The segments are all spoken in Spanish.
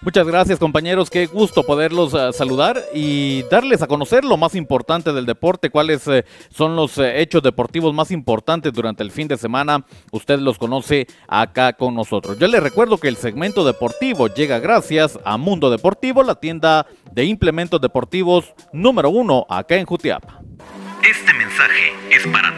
Muchas gracias compañeros, qué gusto poderlos uh, saludar y darles a conocer lo más importante del deporte, cuáles uh, son los uh, hechos deportivos más importantes durante el fin de semana. Usted los conoce acá con nosotros. Yo les recuerdo que el segmento deportivo llega gracias a Mundo Deportivo, la tienda de implementos deportivos número uno acá en Jutiapa. Este mensaje es para.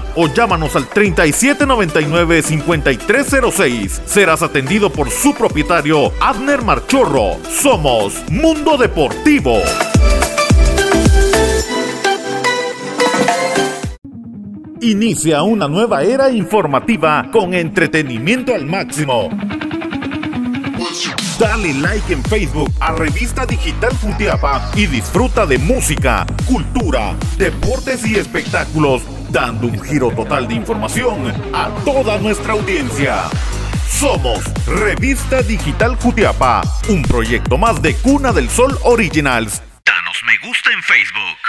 o llámanos al 3799-5306. Serás atendido por su propietario, Abner Marchorro. Somos Mundo Deportivo. Inicia una nueva era informativa con entretenimiento al máximo. Dale like en Facebook a Revista Digital Jutiapa y disfruta de música, cultura, deportes y espectáculos dando un giro total de información a toda nuestra audiencia. Somos Revista Digital Jutiapa, un proyecto más de Cuna del Sol Originals. Danos me gusta en Facebook.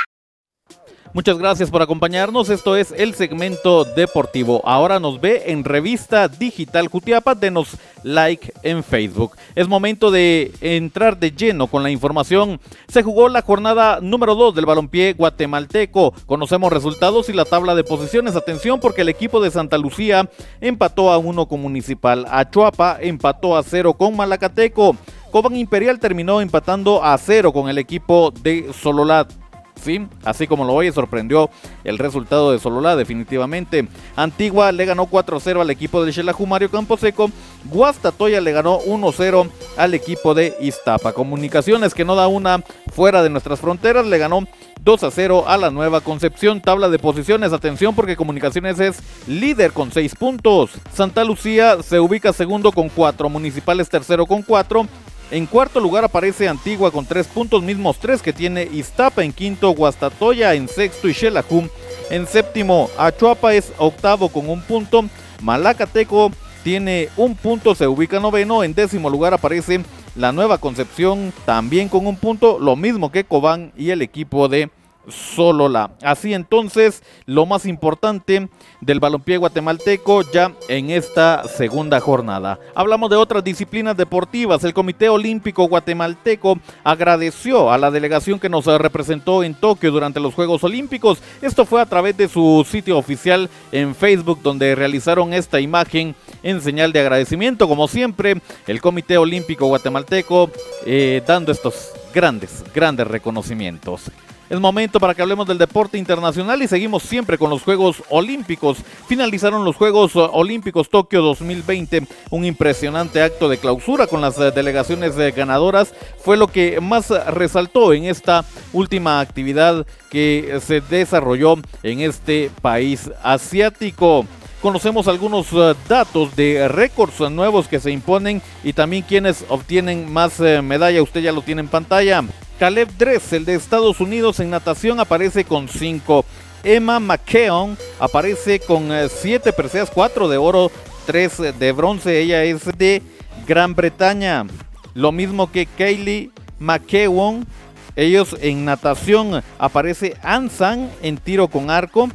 Muchas gracias por acompañarnos. Esto es el segmento deportivo. Ahora nos ve en Revista Digital Jutiapa. Denos like en Facebook. Es momento de entrar de lleno con la información. Se jugó la jornada número 2 del balompié guatemalteco. Conocemos resultados y la tabla de posiciones. Atención porque el equipo de Santa Lucía empató a uno con Municipal. Achuapa empató a cero con Malacateco. Cobán Imperial terminó empatando a cero con el equipo de Sololat. Sí, así como lo oye, sorprendió el resultado de Sololá definitivamente. Antigua le ganó 4-0 al equipo del Xelajú Mario Camposeco. Guastatoya le ganó 1-0 al equipo de Iztapa. Comunicaciones que no da una fuera de nuestras fronteras le ganó 2 a 0 a la Nueva Concepción. Tabla de posiciones, atención porque Comunicaciones es líder con 6 puntos. Santa Lucía se ubica segundo con 4, Municipales tercero con 4. En cuarto lugar aparece Antigua con tres puntos, mismos tres que tiene Iztapa en quinto, Guastatoya en sexto y Xelajú en séptimo. Achuapa es octavo con un punto. Malacateco tiene un punto, se ubica noveno. En décimo lugar aparece la Nueva Concepción también con un punto, lo mismo que Cobán y el equipo de Solola. Así entonces, lo más importante del balompié guatemalteco ya en esta segunda jornada. Hablamos de otras disciplinas deportivas. El Comité Olímpico Guatemalteco agradeció a la delegación que nos representó en Tokio durante los Juegos Olímpicos. Esto fue a través de su sitio oficial en Facebook donde realizaron esta imagen en señal de agradecimiento. Como siempre, el Comité Olímpico Guatemalteco eh, dando estos grandes, grandes reconocimientos. Es momento para que hablemos del deporte internacional y seguimos siempre con los Juegos Olímpicos. Finalizaron los Juegos Olímpicos Tokio 2020, un impresionante acto de clausura con las delegaciones ganadoras. Fue lo que más resaltó en esta última actividad que se desarrolló en este país asiático conocemos algunos uh, datos de récords nuevos que se imponen y también quienes obtienen más medalla. Usted ya lo tiene en pantalla. Caleb Dressel de Estados Unidos en natación aparece con 5. Emma McKeon aparece con 7 uh, preseas, 4 de oro, 3 de bronce. Ella es de Gran Bretaña. Lo mismo que Kaylee McKeown. Ellos en natación aparece Ansan en tiro con arco.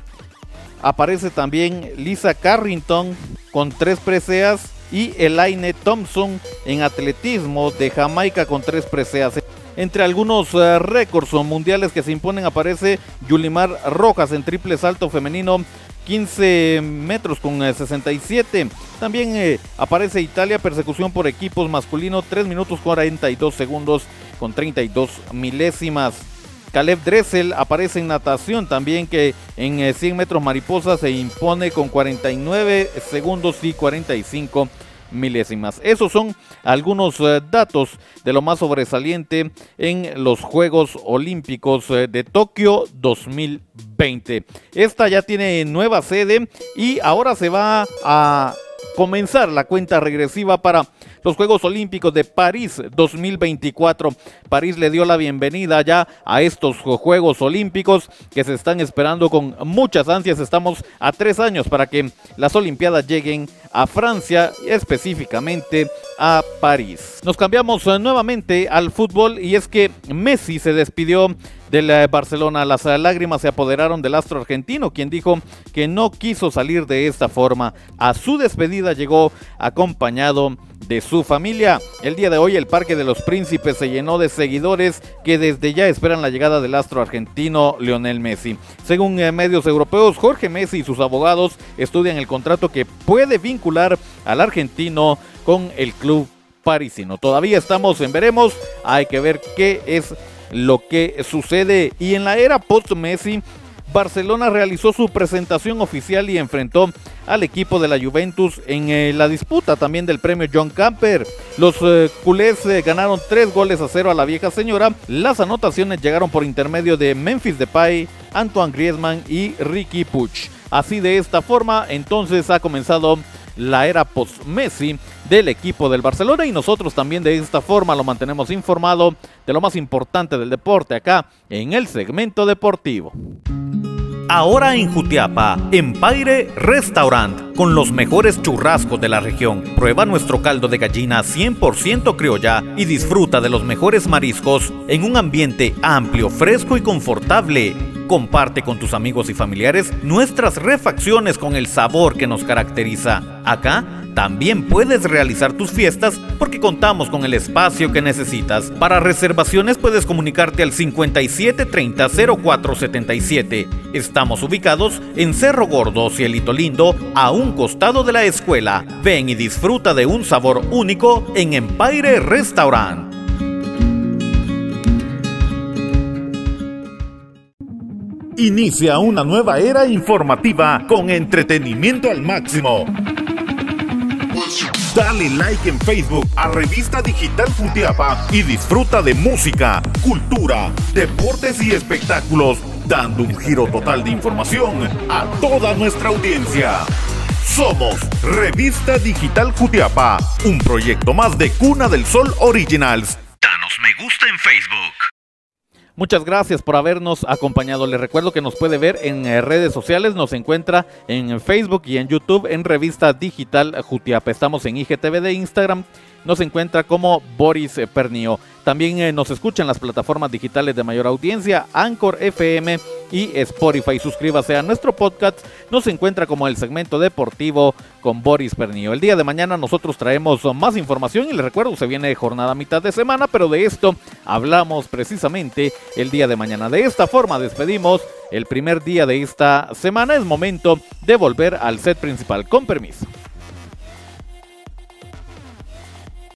Aparece también Lisa Carrington con tres preseas y Elaine Thompson en atletismo de Jamaica con tres preseas. Entre algunos uh, récords mundiales que se imponen aparece Yulimar Rojas en triple salto femenino 15 metros con 67. Eh, También eh, aparece Italia, persecución por equipos masculino 3 minutos 42 segundos con 32 milésimas. Caleb Dressel aparece en natación también que en 100 metros mariposa se impone con 49 segundos y 45 milésimas. Esos son algunos uh, datos de lo más sobresaliente en los Juegos Olímpicos uh, de Tokio 2020. Esta ya tiene nueva sede y ahora se va a comenzar la cuenta regresiva para los Juegos Olímpicos de París 2024. París le dio la bienvenida ya a estos Juegos Olímpicos que se están esperando con muchas ansias. Estamos a tres años para que las Olimpiadas lleguen a Francia, específicamente a París. Nos cambiamos eh, nuevamente al fútbol y es que Messi se despidió del eh, Barcelona. Las eh, lágrimas se apoderaron del astro argentino, quien dijo que no quiso salir de esta forma. A su despedida llegó acompañado de su familia. El día de hoy el Parque de los Príncipes se llenó de seguidores que desde ya esperan la llegada del astro argentino Lionel Messi. Según medios europeos, Jorge Messi y sus abogados estudian el contrato que puede vincular al argentino con el club parisino. Todavía estamos en veremos, hay que ver qué es lo que sucede. Y en la era post-Messi, Barcelona realizó su presentación oficial y enfrentó al equipo de la Juventus en eh, la disputa también del premio John Camper. Los eh, culés eh, ganaron tres goles a cero a la vieja señora. Las anotaciones llegaron por intermedio de Memphis Depay, Antoine Griezmann y Ricky Puch. Así de esta forma, entonces ha comenzado la era post-Messi del equipo del Barcelona y nosotros también de esta forma lo mantenemos informado de lo más importante del deporte acá en el segmento deportivo. Ahora en Jutiapa, Empire Restaurant, con los mejores churrascos de la región. Prueba nuestro caldo de gallina 100% criolla y disfruta de los mejores mariscos en un ambiente amplio, fresco y confortable. Comparte con tus amigos y familiares nuestras refacciones con el sabor que nos caracteriza. Acá también puedes realizar tus fiestas porque contamos con el espacio que necesitas. Para reservaciones puedes comunicarte al 5730 0477. Estamos ubicados en Cerro Gordo, Cielito Lindo, a un costado de la escuela. Ven y disfruta de un sabor único en Empire Restaurant. Inicia una nueva era informativa con entretenimiento al máximo. Dale like en Facebook a Revista Digital Jutiapa y disfruta de música, cultura, deportes y espectáculos, dando un giro total de información a toda nuestra audiencia. Somos Revista Digital Jutiapa, un proyecto más de Cuna del Sol Originals. Danos me gusta en Facebook. Muchas gracias por habernos acompañado. Les recuerdo que nos puede ver en eh, redes sociales. Nos encuentra en Facebook y en YouTube en Revista Digital Jutiapa. Estamos en IGTV de Instagram nos encuentra como Boris Pernio. También eh, nos escucha en las plataformas digitales de mayor audiencia, Anchor FM y Spotify. Suscríbase a nuestro podcast. Nos encuentra como el segmento deportivo con Boris Pernio. El día de mañana nosotros traemos más información y les recuerdo, se viene jornada mitad de semana, pero de esto hablamos precisamente el día de mañana. De esta forma despedimos el primer día de esta semana. Es momento de volver al set principal. Con permiso.